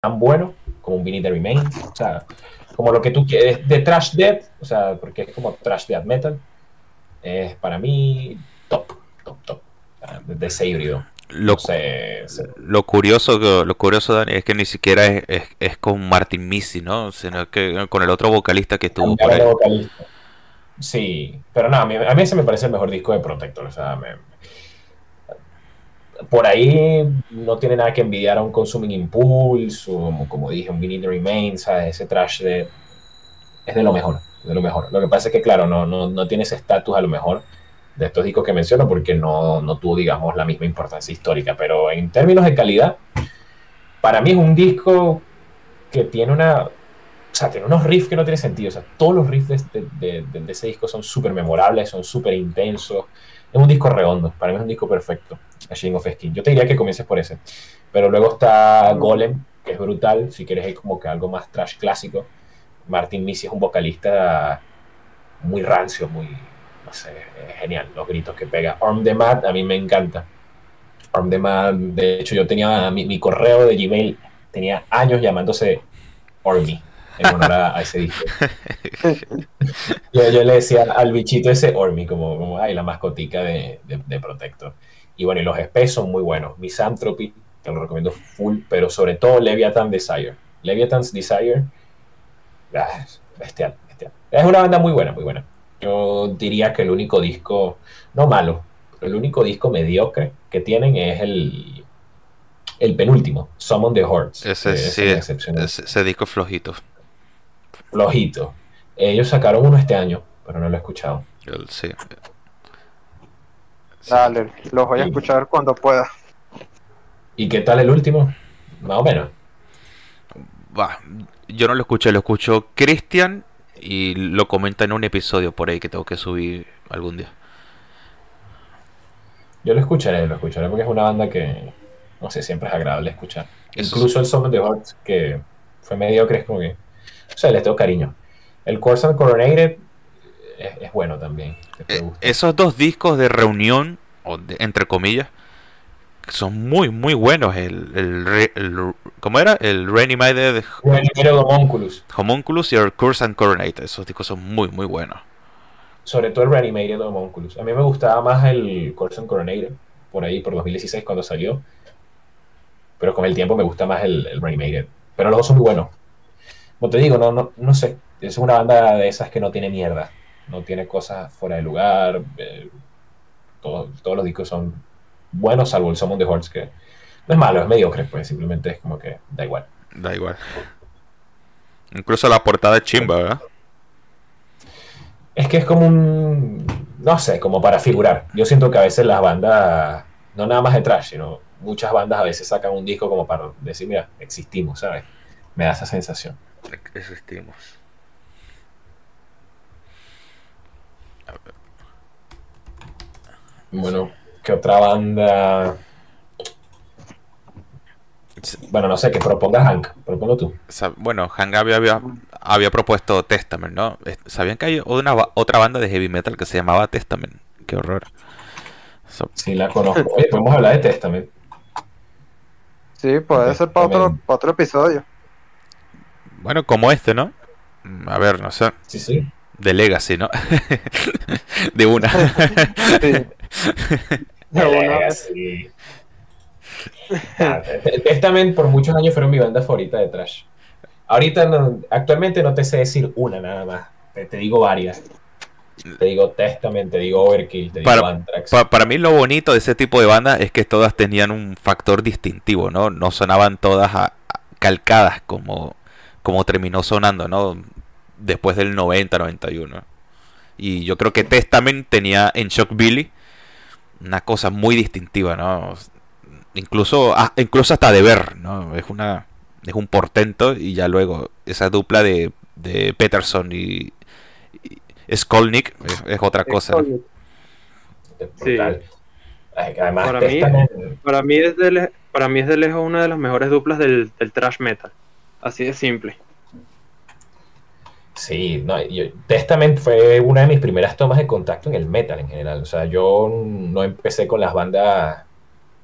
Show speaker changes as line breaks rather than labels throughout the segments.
tan bueno como un Beneath the Remains. O sea, como lo que tú quieres de Trash Death, o sea, porque es como Trash Death Metal. Es para mí top, top, top. De ese híbrido.
Lo, lo curioso, lo curioso, Dani, es que ni siquiera es, es, con Martin Missy, ¿no? Sino que con el otro vocalista que estuvo por ahí.
Sí, pero no, a mí, a mí ese me parece el mejor disco de Protector. O sea, por ahí no tiene nada que envidiar a un Consuming Impulse, o como, dije, un the Remains, ese trash de, es de lo mejor, de lo mejor. Lo que pasa es que, claro, no, no, no tiene ese estatus a lo mejor de estos discos que menciono porque no, no tuvo, digamos, la misma importancia histórica, pero en términos de calidad, para mí es un disco que tiene una o sea, tiene unos riffs que no tienen sentido. O sea, todos los riffs de, ese disco son súper memorables, son súper intensos. Es un disco redondo. Para mí es un disco perfecto. A Shane of Skin. Yo te diría que comiences por ese. Pero luego está Golem, que es brutal. Si quieres, es como que algo más trash clásico. Martin Missy es un vocalista muy rancio, muy. No sé, genial. Los gritos que pega. Arm the Mad, a mí me encanta. Arm the Mad, de hecho, yo tenía mi, mi correo de Gmail, tenía años llamándose Ormy en honor a, ese disco. yo, le decía al bichito ese Ormi, como, como ay, la mascotica de, de, Protector. Y bueno, y los EPs son muy buenos. Misanthropy, te lo recomiendo full, pero sobre todo Leviathan Desire. Leviathan's Desire, ah, bestial, bestial. Es una banda muy buena, muy buena. Yo diría que el único disco, no malo, el único disco mediocre que tienen es el, el penúltimo, Summon the Hordes.
Ese, sí, ese, ese disco flojito
flojito. Ellos sacaron uno este año, pero no lo he escuchado.
sí.
Dale, los voy a escuchar cuando pueda.
¿Y qué tal el último? Más o menos.
Va, yo no lo escuché, lo escuchó Cristian y lo comenta en un episodio por ahí que tengo que subir algún día.
Yo lo escucharé, lo escucharé porque es una banda que, no sé, siempre es agradable escuchar. Incluso el Summon the Heart, que fue mediocre, es como que o sea, les tengo cariño. El Corsan Coronated es, bueno también.
Eh, esos dos discos de reunión, o entre comillas, son muy, muy buenos. El, el, ¿Cómo era? El Reanimated
Homunculus.
Homunculus y el Curse and Coronated. Esos discos son muy, muy buenos.
Sobre todo el Reanimated Homunculus. A mí me gustaba más el Curse and Coronated. Por ahí, por 2016, cuando salió. Pero con el tiempo me gusta más el, el Reanimated. Pero los dos son muy buenos. Como te digo, no, no, no sé. Es una banda de esas que no tiene mierda. No tiene cosas fuera de lugar. Eh, todos los discos son buenos, salvo el Summon de Hordes, que no es malo, es mediocre, pues simplemente es como que da igual.
Da igual. Incluso la portada es chimba, ¿verdad?
Es que es como un. No sé, como para figurar. Yo siento que a veces las bandas, no nada más de trash, sino muchas bandas a veces sacan un disco como para decir, mira, existimos, ¿sabes? Me da esa sensación
existimos.
Bueno, ¿qué otra banda? Bueno, no sé, que proponga Hank. Propongo tú.
Bueno, Hank había, había, propuesto Testament, ¿no? ¿Sabían que hay una, otra banda de heavy metal que se llamaba Testament? Qué horror.
Sí, la conozco. podemos hablar de Testament.
Sí, puede ser para otro, para otro episodio.
Bueno, como este, ¿no? A ver, no sé.
Sí, sí.
De Legacy, ¿no? de una.
De Legacy. Ah, Testament por muchos años fueron mi banda favorita de trash. Ahorita, no, actualmente no te sé decir una nada más. Te, digo varias. Te digo Testament, te digo Overkill, te digo
Anthrax. para mí lo bonito de ese tipo de bandas es que todas tenían un factor distintivo, ¿no? No sonaban todas calcadas como como terminó sonando, ¿no? Después del 90, 91. Y yo creo que Testament tenía en Shock Billy una cosa muy distintiva, ¿no? Incluso, ah, incluso hasta de ver, ¿no? Es una es un portento y ya luego esa dupla de, de Peterson y, Skolnick es, otra cosa.
Sí. para, mí, para, mí es de, para mí es de lejos una de las mejores duplas del, del thrash metal. Así de simple.
Sí, no, Testament fue una de mis primeras tomas de contacto en el metal en general. O sea, yo no empecé con las bandas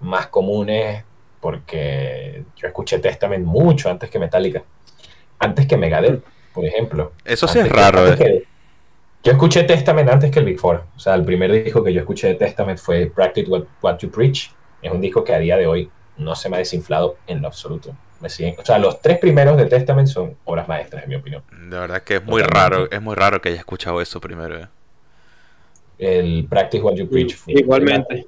más comunes porque yo escuché Testament mucho antes que Metallica, antes que Megadeth, por ejemplo.
Eso sí es raro.
Eh. yo escuché Testament antes que el Big Four. O sea, el primer disco que yo escuché de Testament fue Practice What, You Preach. Es un disco que a día de hoy no se me ha desinflado en lo absoluto. Me siguen, o sea, los tres primeros de Testament son obras maestras, en mi opinión.
De verdad que es muy raro, es muy raro que haya escuchado eso primero. Eh.
El Practice What You Preach.
Igualmente.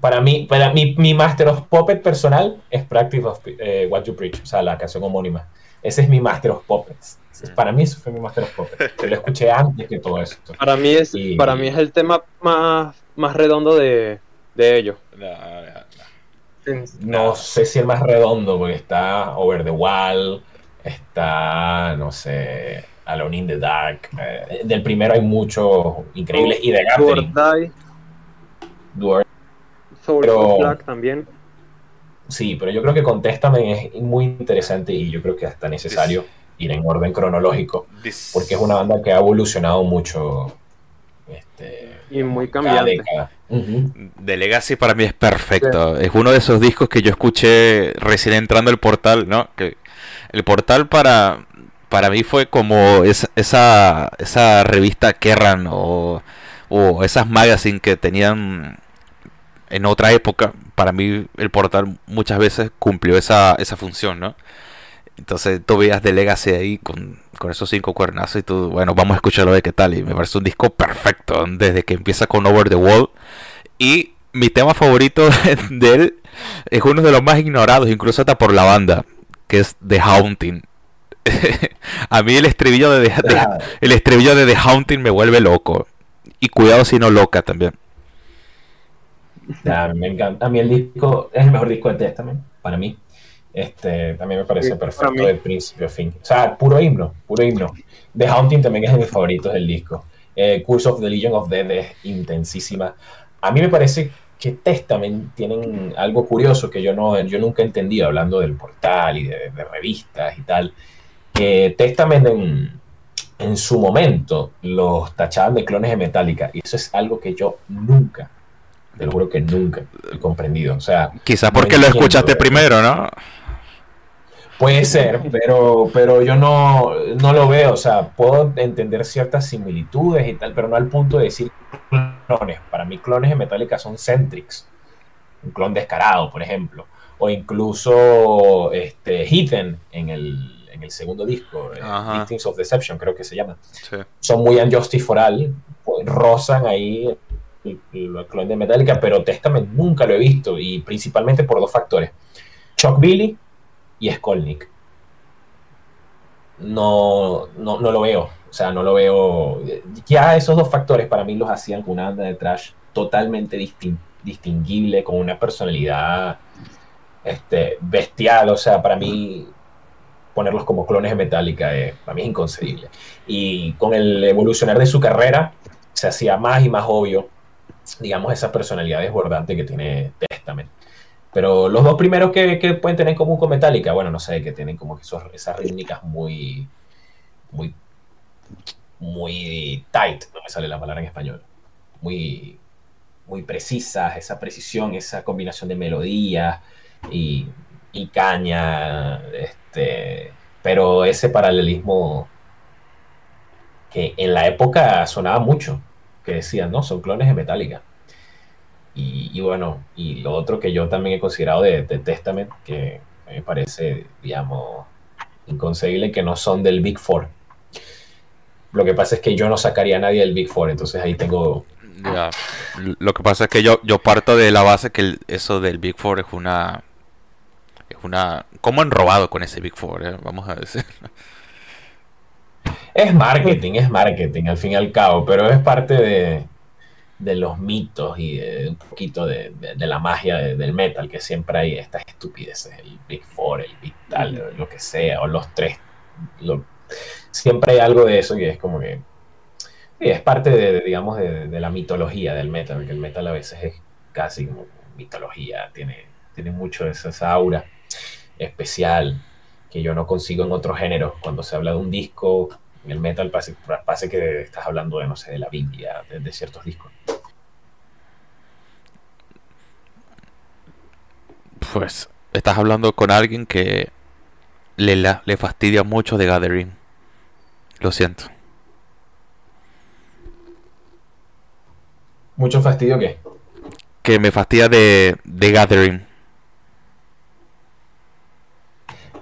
Para mí, para mi, mi Master of Puppet personal es Practice eh, What You Preach, o sea, la canción homónima. Ese es mi Master of Puppets. Para mí eso fue mi Master of Puppets. Yo lo escuché antes que todo esto.
Para mí es, para mí es el tema más, más redondo de, de ellos.
No sé si el más redondo, porque está Over the Wall, está, no sé, Alone in the Dark. Eh, del primero hay muchos increíbles. Y de Gathering.
Soul Black también.
Sí, pero yo creo que Contéstame es muy interesante y yo creo que hasta necesario ir en orden cronológico, porque es una banda que ha evolucionado mucho. Este,
y muy cambiante.
The Legacy para mí es perfecto. Es uno de esos discos que yo escuché recién entrando al portal, ¿no? Que el portal para, para mí fue como esa, esa, esa revista Kerran o, o esas magazines que tenían en otra época, para mí el portal muchas veces cumplió esa, esa función, ¿no? Entonces tú veías de Legacy ahí con, esos cinco cuernazos y tú, bueno, vamos a escucharlo de qué tal. Y me parece un disco perfecto, desde que empieza con Over the Wall. Y mi tema favorito de él es uno de los más ignorados, incluso hasta por la banda, que es The Haunting. a mí el estribillo de, el estribillo de The Haunting me vuelve loco. Y cuidado si no loca también.
me encanta. A mí el disco es el mejor disco de Testament, para mí. Este, también me parece perfecto de principio a fin. O sea, puro himno, puro himno. The Haunting también es de mis favoritos del disco. Eh, Curse of the Legion of Dead es intensísima. A mí me parece que Testament tienen algo curioso que yo, no, yo nunca he entendido, hablando del portal y de, revistas y tal. Que Testament en, en su momento los tachaban de clones de Metallica y eso es algo que yo nunca te lo juro que nunca he comprendido. O sea,
quizás porque lo escuchaste primero, ¿no?
Puede ser, pero, pero yo no, no lo veo. O sea, puedo entender ciertas similitudes y tal, pero no al punto de decir clones. Para mí, clones de Metallica son Centrix. Un clon descarado, por ejemplo. O incluso este, Heathen en el, en el segundo disco, eh, Victims of Deception, creo que se llama. Son muy unjustice for all, rozan ahí el, clon de Metallica, pero Testament nunca lo he visto y principalmente por dos factores. Chuck Billy y Skolnick. No, no, lo veo, o sea, no lo veo. Ya esos dos factores para mí los hacían con una banda de trash totalmente distinguible, con una personalidad este, bestial, o sea, para mí ponerlos como clones de Metallica eh, para mí es inconcebible. Y con el evolucionar de su carrera se hacía más y más obvio digamos, esa personalidad desbordante que tiene Testament. Pero los dos primeros que, pueden tener en común con Metallica, bueno, no sé, que tienen como que esas rítmicas muy, muy, muy tight, no me sale la palabra en español, muy, muy precisas, esa precisión, esa combinación de melodías y, y caña, este, pero ese paralelismo que en la época sonaba mucho, que decían, no, son clones de Metallica. Y, bueno, y lo otro que yo también he considerado de, Testament, que me parece, digamos, inconcebible, que no son del Big Four. Lo que pasa es que yo no sacaría a nadie del Big Four, entonces ahí tengo...
Lo que pasa es que yo, yo parto de la base que eso del Big Four es una... Es una... ¿Cómo han robado con ese Big Four? Eh? Vamos a decir.
Es marketing, es marketing al fin y al cabo, pero es parte de, los mitos y de, un poquito de, la magia del metal, que siempre hay estas estupideces, el Big Four, el Big Tal, lo que sea, o los tres. siempre hay algo de eso y es como que es parte de, digamos, de, la mitología del metal, que el metal a veces es casi como mitología, tiene, tiene mucho de esa aura especial que yo no consigo en otros géneros. Cuando se habla de un disco en el metal parece, que estás hablando de, no sé, de la Biblia, de, ciertos discos.
Pues estás hablando con alguien que le, le fastidia mucho de Gathering. Lo siento.
¿Mucho fastidio qué?
Que me fastidia de, de Gathering.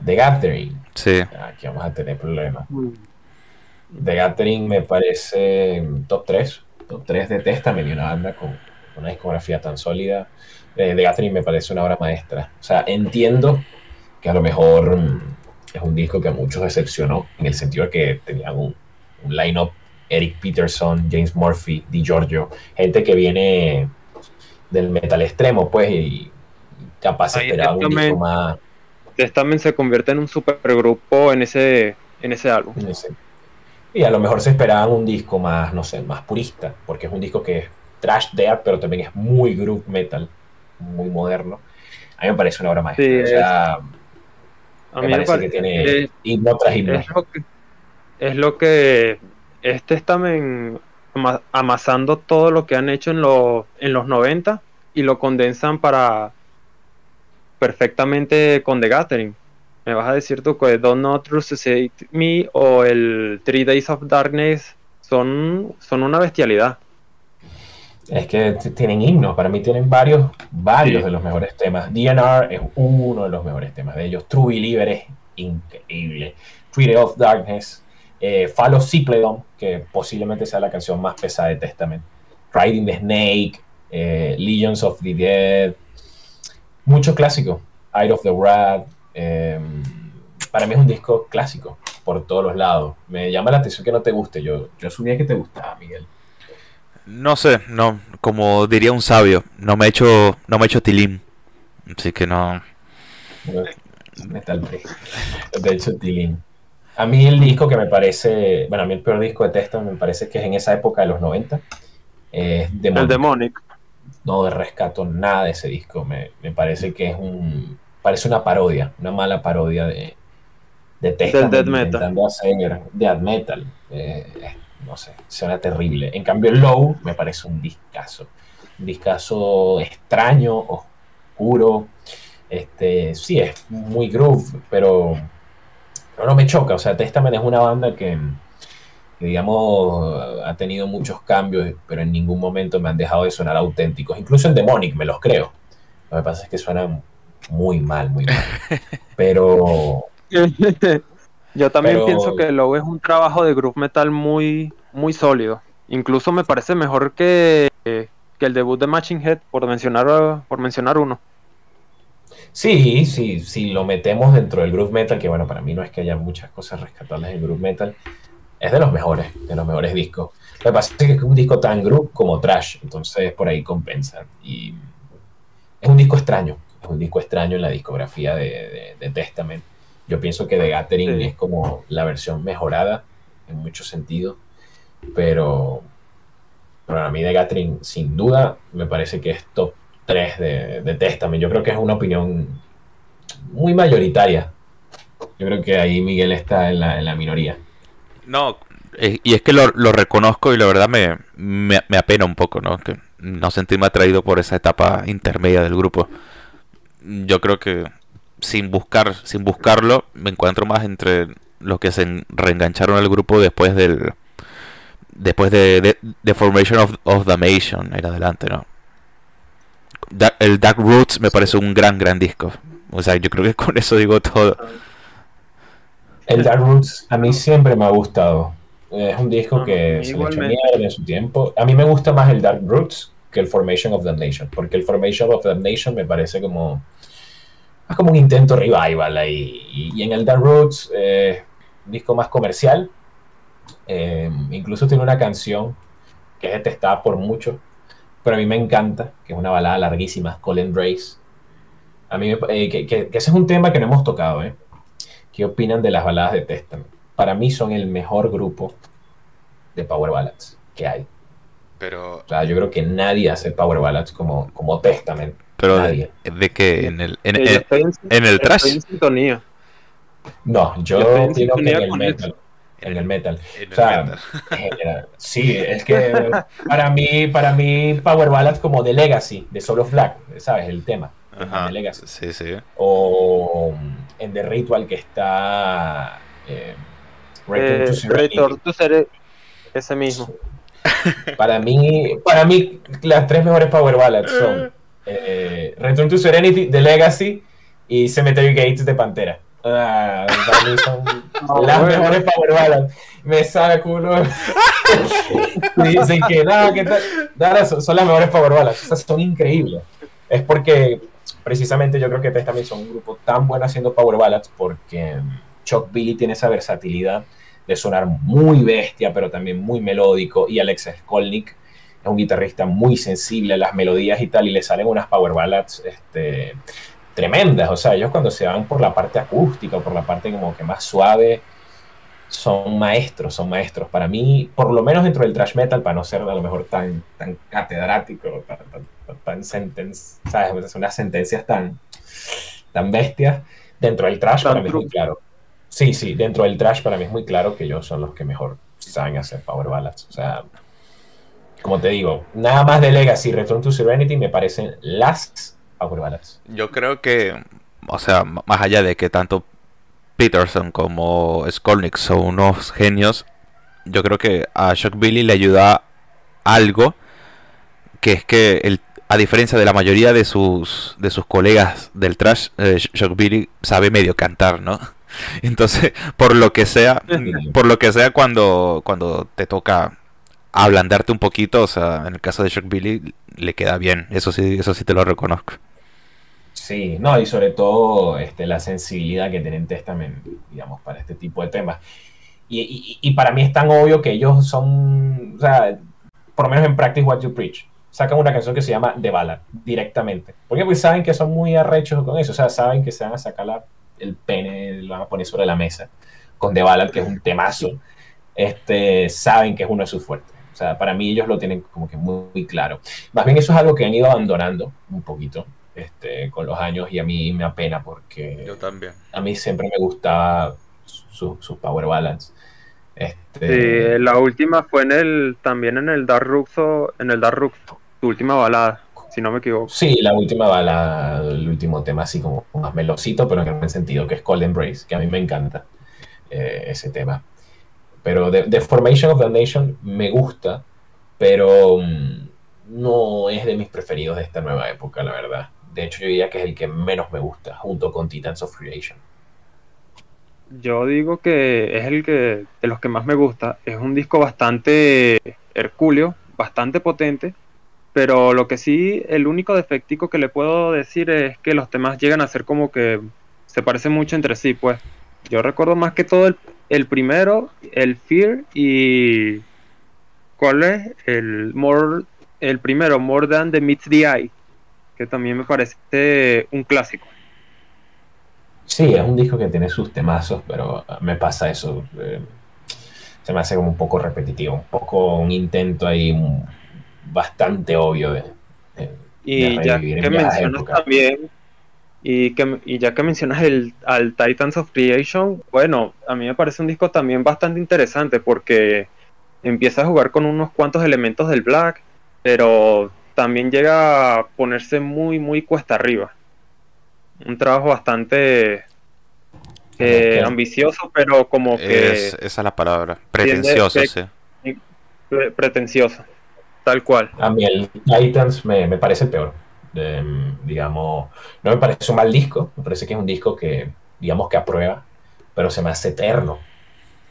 The Gathering.
Sí.
Aquí vamos a tener problemas. The Gathering me parece top 3. Top 3 de Testament y una banda con una discografía tan sólida. Eh, The Gathering me parece una obra maestra. O sea, entiendo que a lo mejor mm, es un disco que a muchos decepcionó, en el sentido de que tenían un, un line-up Eric Peterson, James Murphy, Di Giorgio, gente que viene del metal extremo, pues, y capaz esperaba un disco más
Testament se convierte en un supergrupo en ese, en ese álbum.
Y a lo mejor se esperaba un disco más, no sé, más purista, porque es un disco que es trash death, pero también es muy groove metal, muy moderno. A mí me parece una obra maestra. o sea, a mí me parece, que tiene himno tras himno.
Es lo que, es lo que es Testament amasando todo lo que han hecho en, lo, en los 90 y lo condensan para perfectamente con The Gathering. Me vas a decir tú que Don't Not Resuscitate Me o el Three Days of Darkness son, son una bestialidad.
Es que tienen himnos, para mí tienen varios, varios de los mejores temas. DNR es uno de los mejores temas de ellos. True Believer es increíble. Three Days of Darkness. Eh, Follow que posiblemente sea la canción más pesada de Testament. Riding the Snake. Eh, Legions of the Dead mucho clásico. Eye of the Rat. Em, para mí es un disco clásico por todos los lados. Me llama la atención que no te guste. Yo, yo asumía que te gustaba, Miguel.
No sé, no, como diría un sabio, no me he hecho, no me he hecho tilim. Así que no.
De hecho, tilim. A mí el disco que me parece, bueno, a mí el peor disco de Testa me parece que es en esa época de los 90. Es
Demonic. El Demonic
no rescato nada de ese disco. Me, parece que es un. Parece una parodia, una mala parodia de, de Del
death metal.
death metal. Eh, no sé, suena terrible. En cambio, el Low me parece un discazo. Un discazo extraño, oscuro. Este, sí, es muy groove, pero, pero no me choca. O sea, Testament es una banda que digamos, ha tenido muchos cambios, pero en ningún momento me han dejado de sonar auténticos. Incluso en Demonic me los creo. Lo que pasa es que suenan muy mal, muy mal. Pero...
Yo también pienso que Low es un trabajo de groove metal muy, muy sólido. Incluso me parece mejor que, que el debut de Matching Head, por mencionar, por mencionar uno.
Sí, sí, sí, lo metemos dentro del groove metal, que bueno, para mí no es que haya muchas cosas rescatables en groove metal, es de los mejores, de los mejores discos. Lo que pasa es que es un disco tan groove como trash, entonces por ahí compensa. Y es un disco extraño, un disco extraño en la discografía de, Testament. Yo pienso que The Gathering es como la versión mejorada en muchos sentidos, pero para mí The Gathering sin duda me parece que es top 3 de, de Testament. Yo creo que es una opinión muy mayoritaria. Yo creo que ahí Miguel está en la, en la minoría.
No, eh, y es que lo, reconozco y la verdad me, me, apena un poco, ¿no? Que no sentirme atraído por esa etapa intermedia del grupo. Yo creo que sin buscar, sin buscarlo, me encuentro más entre los que se reengancharon al grupo después del después de, de, Formation of, of the Nation en adelante, ¿no? el Dark Roots me parece un gran, gran disco. O sea, yo creo que con eso digo todo.
El Dark Roots a mí siempre me ha gustado. Es un disco que se le echó mierda en su tiempo. A mí me gusta más el Dark Roots que el Formation of the Nation, porque el Formation of the Nation me parece como es como un intento revival ahí. Y, en el Dark Roots, eh, disco más comercial, eh, incluso tiene una canción que es detestada por mucho, pero a mí me encanta, que es una balada larguísima, Colin Brace. A mí eh, que, que, ese es un tema que no hemos tocado, ¿eh? ¿Qué opinan de las baladas de Testament? Para mí son el mejor grupo de Power Ballads que hay.
Pero...
O sea, yo creo que nadie hace Power Ballads como, como Testament.
Pero nadie. De, que en el, en, en, el trash.
No, yo digo que en el metal. En el metal. o sea, sí, es que para mí, para mí Power Ballads como de Legacy, de Solo Flag, ¿sabes? El tema. Ajá, Legacy.
Sí, sí.
O en The Ritual que está
eh, Return to Serenity. Ese mismo.
Para mí, para mí, las tres mejores Power Ballads son eh, Return to Serenity, The Legacy y Cemetery Gates de Pantera. Ah, para mí son ah, las mejores Power Ballads. Me saca culo. dicen que nada, que tal. Son, las mejores Power Ballads. O son increíbles. Es porque precisamente yo creo que también son un grupo tan bueno haciendo Power Ballads porque Chuck Billy tiene esa versatilidad de sonar muy bestia, pero también muy melódico. Y Alex Skolnick es un guitarrista muy sensible a las melodías y tal, y le salen unas power ballads este, tremendas. O sea, ellos cuando se van por la parte acústica o por la parte como que más suave, son maestros, son maestros. Para mí, por lo menos dentro del thrash metal, para no ser a lo mejor tan, tan catedrático, tan, tan, ¿sabes? Unas sentencias tan, tan bestias. Dentro del thrash, para mí es muy claro. Sí, sí, dentro del trash para mí es muy claro que ellos son los que mejor saben hacer power ballads. O sea, como te digo, nada más de Legacy Return to Serenity me parecen las power ballads.
Yo creo que, o sea, más allá de que tanto Peterson como Skolnick son unos genios, yo creo que a Shock Billy le ayuda algo que es que el, a diferencia de la mayoría de sus de sus colegas del trash, eh, Shock Billy sabe medio cantar, ¿no? Entonces, por lo que sea, por lo que sea cuando, cuando te toca ablandarte un poquito, o sea, en el caso de Shock Billy le queda bien, eso sí, eso sí te lo reconozco.
Sí, no, y sobre todo este, la sensibilidad que tienen Testament, digamos, para este tipo de temas. Y, y, para mí es tan obvio que ellos son, o sea, por lo menos en Practice What You Preach, sacan una canción que se llama The Ballad directamente. Porque pues saben que son muy arrechos con eso, o sea, saben que se van a sacar la el pene lo van a poner sobre la mesa con The Ballad, que es un temazo, este, saben que es uno de sus fuertes. O sea, para mí ellos lo tienen como que muy, claro. Más bien eso es algo que han ido abandonando un poquito este, con los años y a mí me apena porque...
Yo también.
A mí siempre me gustaba sus Power Ballads.
Este... la última fue en el también en el Dark Ruxo, en el Dark Ruxo, su última balada si no me equivoco.
Sí, la última va la, el último tema así como más melosito, pero en el buen sentido, que es Cold Embrace, que a mí me encanta eh, ese tema. Pero The, Formation of the Nation me gusta, pero mm, no es de mis preferidos de esta nueva época, la verdad. De hecho, yo diría que es el que menos me gusta, junto con Titans of Creation.
Yo digo que es el que de los que más me gusta. Es un disco bastante hercúleo, bastante potente, pero lo que sí, el único defectico que le puedo decir es que los temas llegan a ser como que se parecen mucho entre sí, pues. Yo recuerdo más que todo el, primero, el Fear y... ¿Cuál es? El, more, el primero, More Than the Meets the Eye, que también me parece un clásico.
Sí, es un disco que tiene sus temazos, pero me pasa eso. Eh, se me hace como un poco repetitivo, un poco un intento ahí bastante obvio de,
y ya que mencionas también y, que, y ya que mencionas el al Titans of Creation bueno a mí me parece un disco también bastante interesante porque empieza a jugar con unos cuantos elementos del black pero también llega a ponerse muy muy cuesta arriba. Un trabajo bastante eh, ambicioso pero como que
esa es la palabra pretencioso sí.
pretencioso Tal cual.
A mí el Titans me, parece el peor. digamos, no me parece un mal disco, me parece que es un disco que, digamos que aprueba, pero se me hace eterno.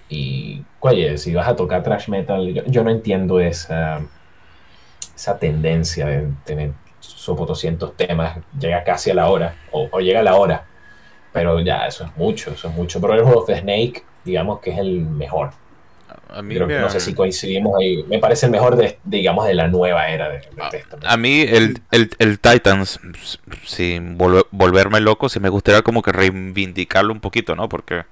Y, oye, si vas a tocar thrash metal, yo, no entiendo esa, esa tendencia de tener sopo 200 temas, llega casi a la hora, o, llega a la hora, pero ya, eso es mucho, eso es mucho. Pero el juego de Snake, digamos que es el mejor. A mí No sé si coincidimos ahí. Me parece el mejor, de, digamos, de la nueva era de,
A, mí el, el, Titans, sin volverme loco, si me gustaría como que reivindicarlo un poquito, ¿no? Porque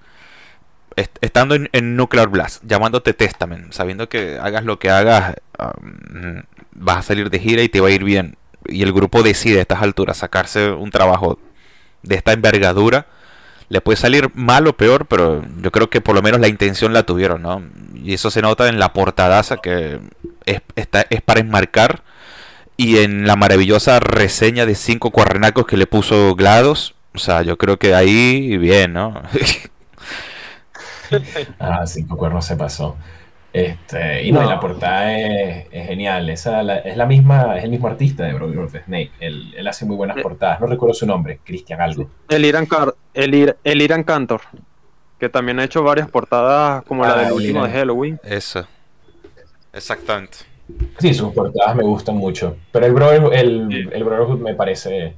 estando en, Nuclear Blast, llamándote Testament, sabiendo que hagas lo que hagas, um, vas a salir de gira y te va a ir bien. Y el grupo decide a estas alturas sacarse un trabajo de esta envergadura le puede salir mal o peor, pero yo creo que por lo menos la intención la tuvieron, ¿no? Y eso se nota en la portadaza que es, es para enmarcar y en la maravillosa reseña de cinco cuarrenacos que le puso GLaDOS, o sea, yo creo que ahí bien, ¿no?
ah, cinco cuernos se pasó. Este, y no, la portada es, genial. Esa, es la misma, es el mismo artista de Brother of Snake. Él, él, hace muy buenas eh. portadas. No recuerdo su nombre, Cristian algo.
El Irán, el, el Irán Cantor, que también ha hecho varias portadas como la ah, del último de Halloween.
Eso. Exactamente.
Sí, sus portadas me gustan mucho. Pero el, Brother, el, el Brotherhood me parece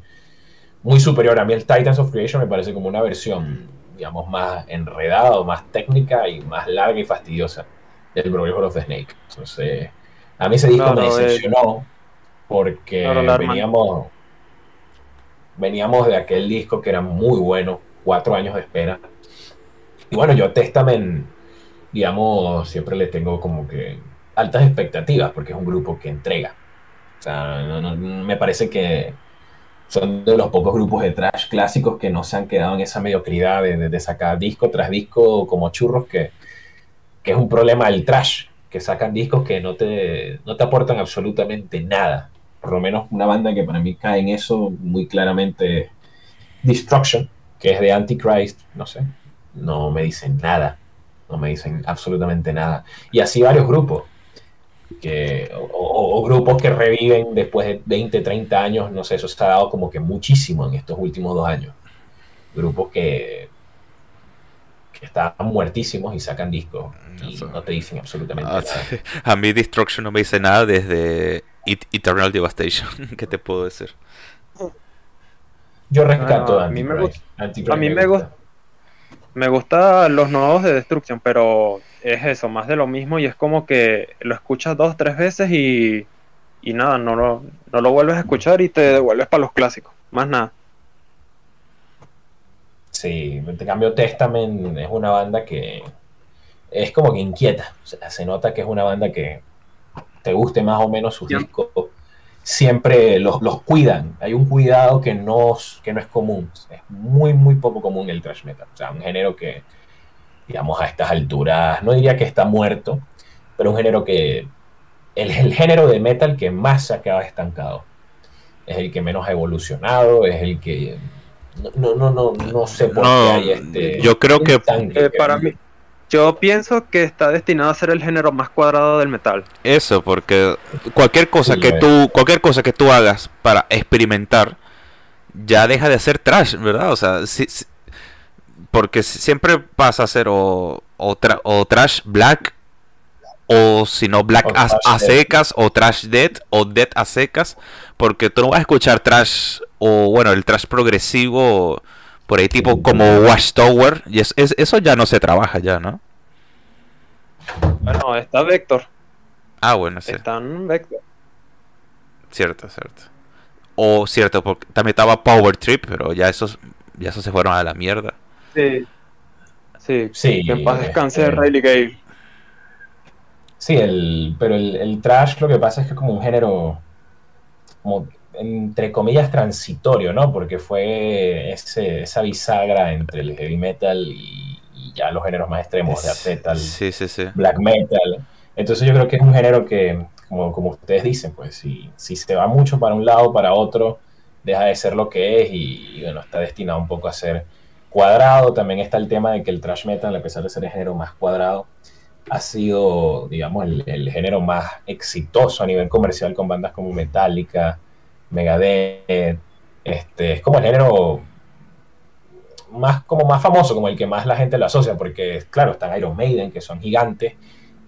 muy superior. A mí el Titans of Creation me parece como una versión, digamos, más enredada, más técnica y más larga y fastidiosa del Brotherhood of the Snake. Entonces, a mí ese disco me decepcionó porque veníamos, veníamos de aquel disco que era muy bueno, cuatro años de espera. Y bueno, yo Testament, digamos, siempre le tengo como que altas expectativas porque es un grupo que entrega. O sea, me parece que son de los pocos grupos de trash clásicos que no se han quedado en esa mediocridad de, de sacar disco tras disco como churros que que es un problema del trash, que sacan discos que no te, no te aportan absolutamente nada. Por lo menos una banda que para mí cae en eso muy claramente, Destruction, que es de Antichrist, no sé, no me dicen nada, no me dicen absolutamente nada. Y así varios grupos, que, o, o, grupos que reviven después de 20, 30 años, no sé, eso se ha dado como que muchísimo en estos últimos dos años. Grupos que están muertísimos y sacan discos y no te dicen absolutamente ah, nada.
A mí Destruction no me dice nada desde Eternal Devastation, ¿qué te puedo decir?
Yo rescato a, mí
me gusta. A mí me gusta. Me gustan los nuevos de Destruction, pero es eso, más de lo mismo y es como que lo escuchas dos, tres veces y, y nada, no lo, no lo vuelves a escuchar y te devuelves para los clásicos, más nada.
Sí, te cambio Testament es una banda que es como que inquieta. se nota que es una banda que te guste más o menos sus discos. Siempre los, cuidan. Hay un cuidado que no, que no es común. Es muy, muy poco común el thrash metal. O sea, un género que, digamos, a estas alturas, no diría que está muerto, pero un género que. El, el género de metal que más se ha quedado estancado. Es el que menos ha evolucionado, es el que no, no, no, no sé por qué hay este.
Yo creo que.
Eh, para mí. Yo pienso que está destinado a ser el género más cuadrado del metal.
Eso, porque cualquier cosa que tú, cualquier cosa que tú hagas para experimentar, ya deja de ser trash, ¿verdad? O sea, porque siempre pasa a ser o, o, trash black, o si no black a, secas, o trash dead, o dead a secas, porque tú no vas a escuchar trash o bueno, el trash progresivo por ahí tipo como Watchtower, y es, eso ya no se trabaja ya, ¿no?
Bueno, está Vector.
Ah, bueno,
sí. Está en Vector.
Cierto, cierto. O cierto, porque también estaba Power Trip, pero ya esos, ya esos se fueron a la mierda.
Sí. Sí, sí. Que en paz descanse eh, Riley Gale.
Sí, el, pero el, el trash lo que pasa es que es como un género como entre comillas, transitorio, ¿no? Porque fue ese, esa bisagra entre el heavy metal y, ya los géneros más extremos, de metal,
sí, sí, sí.
black metal. Entonces yo creo que es un género que, como, como ustedes dicen, pues si, si se va mucho para un lado o para otro, deja de ser lo que es y, bueno, está destinado un poco a ser cuadrado. También está el tema de que el thrash metal, a pesar de ser el género más cuadrado, ha sido, digamos, el, el género más exitoso a nivel comercial con bandas como Metallica, Megadeth, este, es como el género más, como más famoso, como el que más la gente lo asocia, porque claro, están Iron Maiden, que son gigantes,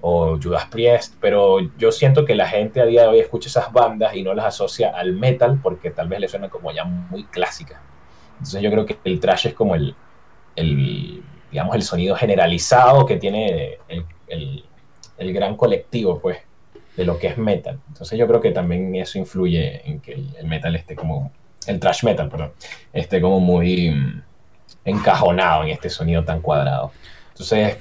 o Judas Priest, pero yo siento que la gente a día de hoy escucha esas bandas y no las asocia al metal porque tal vez le suena como ya muy clásica. Entonces yo creo que el trash es como el, el digamos, el sonido generalizado que tiene el, el, el gran colectivo, pues de lo que es metal. Entonces yo creo que también eso influye en que el, metal esté como, el trash metal, perdón, esté como muy mm, encajonado en este sonido tan cuadrado. Entonces,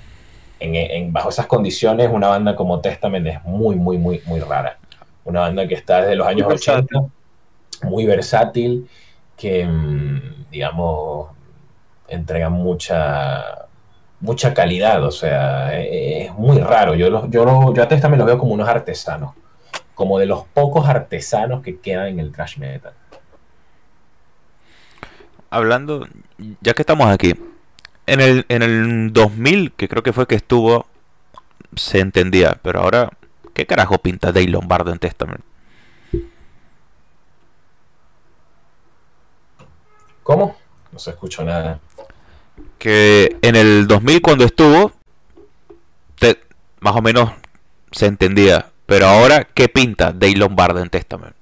en, bajo esas condiciones, una banda como Testament es muy, muy, muy, muy rara. Una banda que está desde los años 80, muy versátil, que, mm, digamos, entrega mucha mucha calidad, o sea, e, e, es muy raro. Yo, yo, yo a Testament los veo como unos artesanos, como de los pocos artesanos que quedan en el thrash metal.
Hablando, ya que estamos aquí, en el, en el 2000, que creo que fue que estuvo, se entendía, pero ahora, ¿qué carajo pinta Dave Lombardo en Testament?
¿Cómo? No se escuchó nada.
Que en el 2000 cuando estuvo, más o menos se entendía. Pero ahora, ¿qué pinta Dave Lombardo en Testament?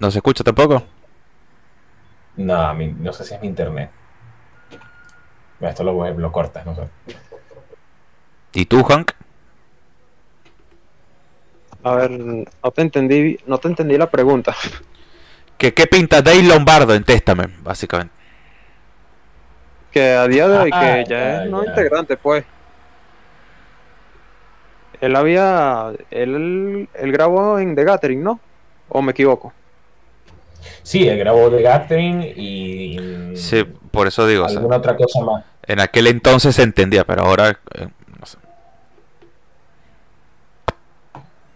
¿No se escucha tampoco?
No, no sé si es mi internet. Esto lo, lo cortas, no sé.
¿Y tú, Hank?
A ver, no te entendí, no te entendí la pregunta.
¿Qué, qué pinta Dave Lombardo en Testament, básicamente?
Que a día de hoy, que ah, ya, es no integrante, pues. Él había. Él, él grabó en The Gathering, ¿no? ¿O me equivoco?
Sí, él grabó The Gathering y.
Sí, por eso digo.
Alguna otra cosa más.
En aquel entonces se entendía, pero ahora. Eh,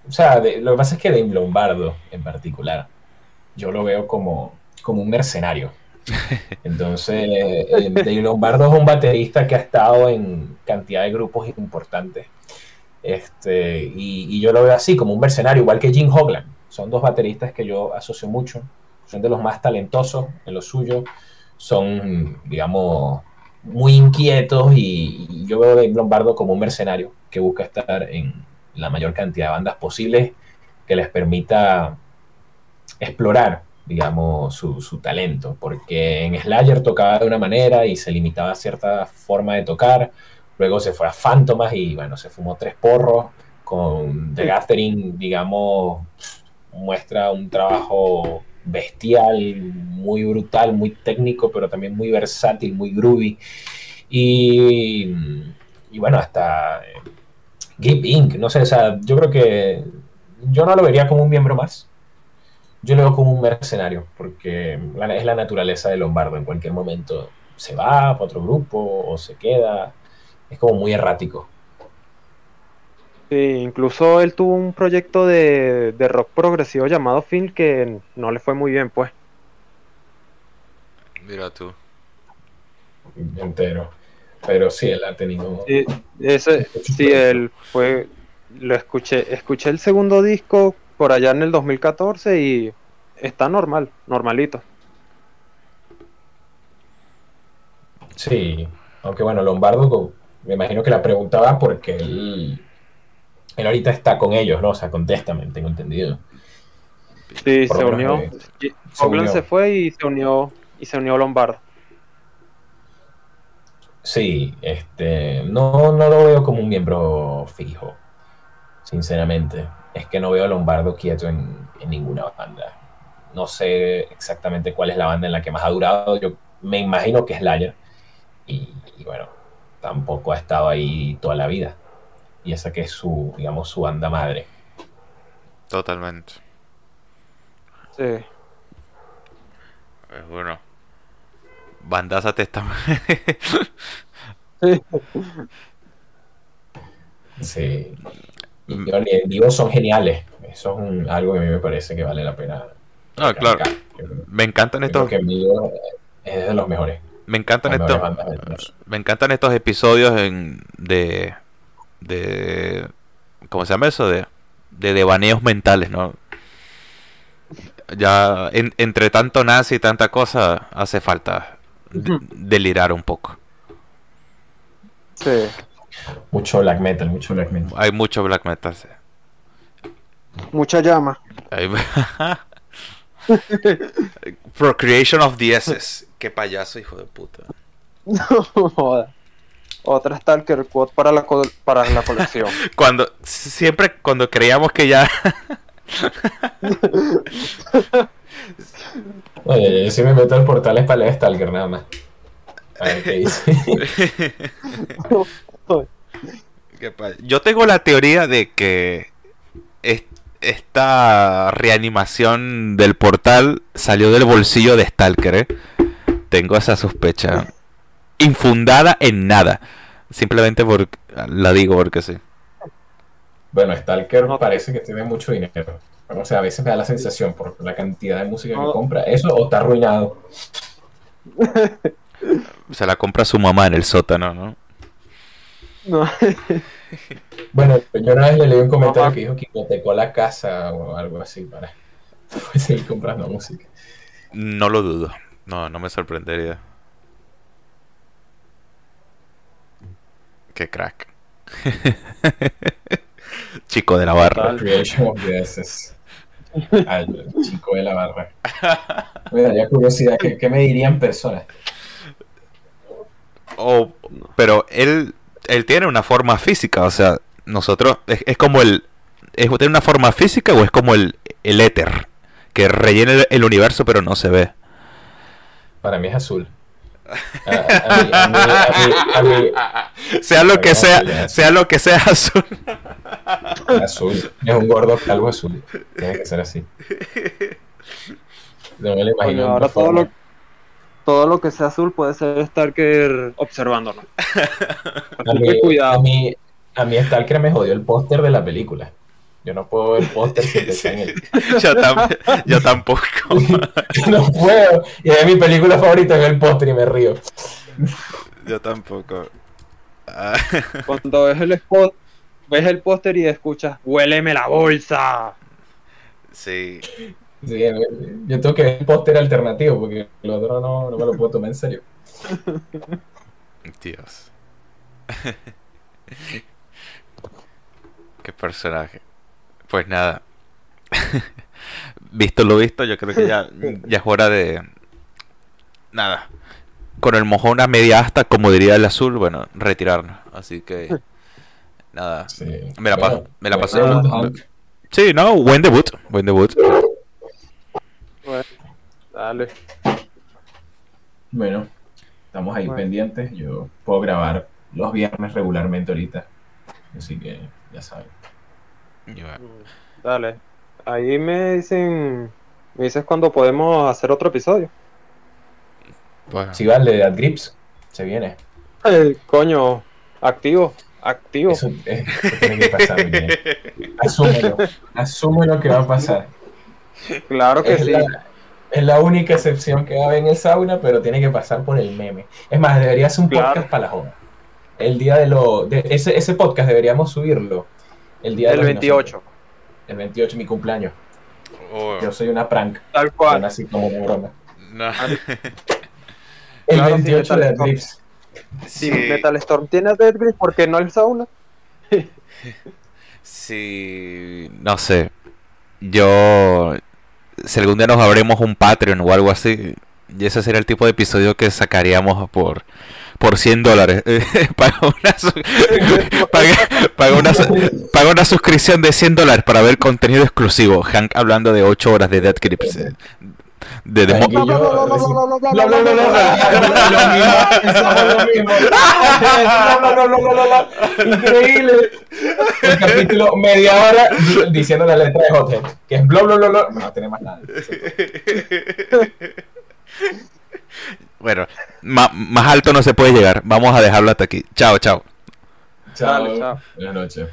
o sea, lo que pasa es que Dave Lombardo en particular, yo lo veo como, como un mercenario. Entonces, eh, Dave Lombardo es un baterista que ha estado en cantidad de grupos importantes. Este, y, yo lo veo así, como un mercenario, igual que Jim Hoglan. Son dos bateristas que yo asocio mucho. Son de los más talentosos en lo suyo. Son, digamos, muy inquietos y, y yo veo a Dave Lombardo como un mercenario que busca estar en, la mayor cantidad de bandas posibles que les permita explorar, digamos, su, talento, porque en Slayer tocaba de una manera y se limitaba a cierta forma de tocar, luego se fue a Phantomas y bueno, se fumó tres porros, con The Gathering, digamos, muestra un trabajo bestial, muy brutal, muy técnico, pero también muy versátil, muy groovy. Y, y bueno, hasta Gabe Inc., no sé, o sea, yo creo que yo no lo vería como un miembro más. Yo lo veo como un mercenario, porque es la naturaleza de Lombardo. En cualquier momento se va para otro grupo o se queda. Es como muy errático.
Sí, incluso él tuvo un proyecto de, de rock progresivo llamado Phil que no le fue muy bien, pues.
Mira tú.
Entero. Pero sí, él ha tenido.
Sí, ese, sí, él fue. Lo escuché. Escuché el segundo disco por allá en el 2014 y está normal, normalito.
Sí, aunque bueno, Lombardo, me imagino que la preguntaba porque él, él ahorita está con ellos, ¿no? O sea, contéstame, tengo entendido.
Sí, se unió. se, se fue y se unió y se unió Lombardo.
Sí, este, no, no lo veo como un miembro fijo, sinceramente. Es que no veo a Lombardo quieto en, ninguna banda. No sé exactamente cuál es la banda en la que más ha durado. Yo me imagino que es Slayer. Y, bueno, tampoco ha estado ahí toda la vida. Y esa que es su, digamos, su banda madre.
Totalmente.
Sí.
Es bueno. Bandaza Testamento.
sí. Y en vivo son geniales. Eso es algo que a mí me parece que vale la pena.
Ah, claro. Me encantan estos.
Que en vivo es de los mejores.
Me encantan estos. Me encantan estos episodios en, de. de. ¿Cómo se llama eso? De. de devaneos mentales, ¿no? Ya entre tanto nazi y tanta cosa hace falta delirar un poco.
Sí.
Mucho black metal, mucho black metal.
Hay mucho black metal,
Mucha llama.
Procreation of the SS. Qué payaso, hijo de puta.
Otra Stalker quote para la, para la colección.
cuando, siempre cuando creíamos que ya.
Oye, yo sí me meto al portal es para leer Stalker nada más. A ver qué dice.
yo tengo la teoría de que esta reanimación del portal salió del bolsillo de Stalker, ¿eh? Tengo esa sospecha. infundada en nada. Simplemente por la digo porque sí.
Bueno, Stalker parece que tiene mucho dinero. O sea, a veces me da la sensación por la cantidad de música que compra. Eso o está arruinado.
Se la compra su mamá en el sótano, ¿no?
No. bueno, yo una vez le leí un comentario que dijo que hipotecó la casa o algo así para seguir comprando música.
No lo dudo. No, no me sorprendería. Qué crack. Chico de la barra. Chico
de la barra. Me ya curiosidad, ¿qué, me dirían personas?
Oh, pero él, él tiene una forma física, o sea, nosotros, es, como el, ¿es, ¿tiene una forma física o es como el, el éter? Que rellena el universo pero no se ve.
Para mí es azul.
Sea lo que sea, sea lo que sea azul.
Azul. Es un gordo calvo azul. Tiene que ser así.
No me lo imagino. ahora todo lo, todo lo que sea azul puede ser Starker observándonos.
A mí, cuidado. A mí, a mí Starker me jodió el póster de la película. Yo no puedo ver póster sin en el...
yo, tampoco.
no puedo. Y es mi película favorita es el póster y me río.
Yo tampoco.
Cuando ves el spot, ves el póster y escuchas, huéleme la bolsa.
Sí.
sí. Yo tengo que ver el póster alternativo porque el otro no, no me lo puedo tomar en serio.
Dios. Qué personaje. Pues nada. visto lo visto, yo creo que ya, ya es hora de. Nada. Con el mojón a media asta, como diría el azul, bueno, retirarnos. Así que. Nada. Me la, paso, me la pasé. Sí, no, buen debut. Buen debut.
Bueno, dale.
Bueno, estamos ahí pendientes. Yo puedo grabar los viernes regularmente ahorita. Así que ya saben.
Dale. Ahí me dicen. Me dices cuando podemos hacer otro episodio.
Bueno. Sí, vale, de AdGrips. Se viene.
coño, activo. Activo.
Eso, tiene que pasar. Asúmelo. Asúmelo que va a pasar.
Claro que sí.
es la única excepción que va a haber en el sauna, pero tiene que pasar por el meme. Es más, debería ser un podcast para la joda. El día de lo. De, ese, ese podcast deberíamos subirlo el día
del 28.
El 28, mi cumpleaños. Oh. Yo soy una prank.
Tal cual.
Así como broma. el 28 de Eclipse.
Si Metal Storm tiene Dead Grip, ¿por qué no el sauna?
sí, no sé. Yo, si algún día nos abremos un Patreon o algo así, y ese sería el tipo de episodio que sacaríamos por por 100 dólares. paga, una, una, suscripción de 100 dólares para ver contenido exclusivo. Hank hablando de 8 horas de Dead Crips. De demo...
Increíble. El capítulo media hora diciendo la letra de Hothead, que es bla bla bla bla. No tiene más nada.
Bueno, más alto no se puede llegar. Vamos a dejarlo hasta aquí. Chao, chao.
Chao. chao. Buenas noches.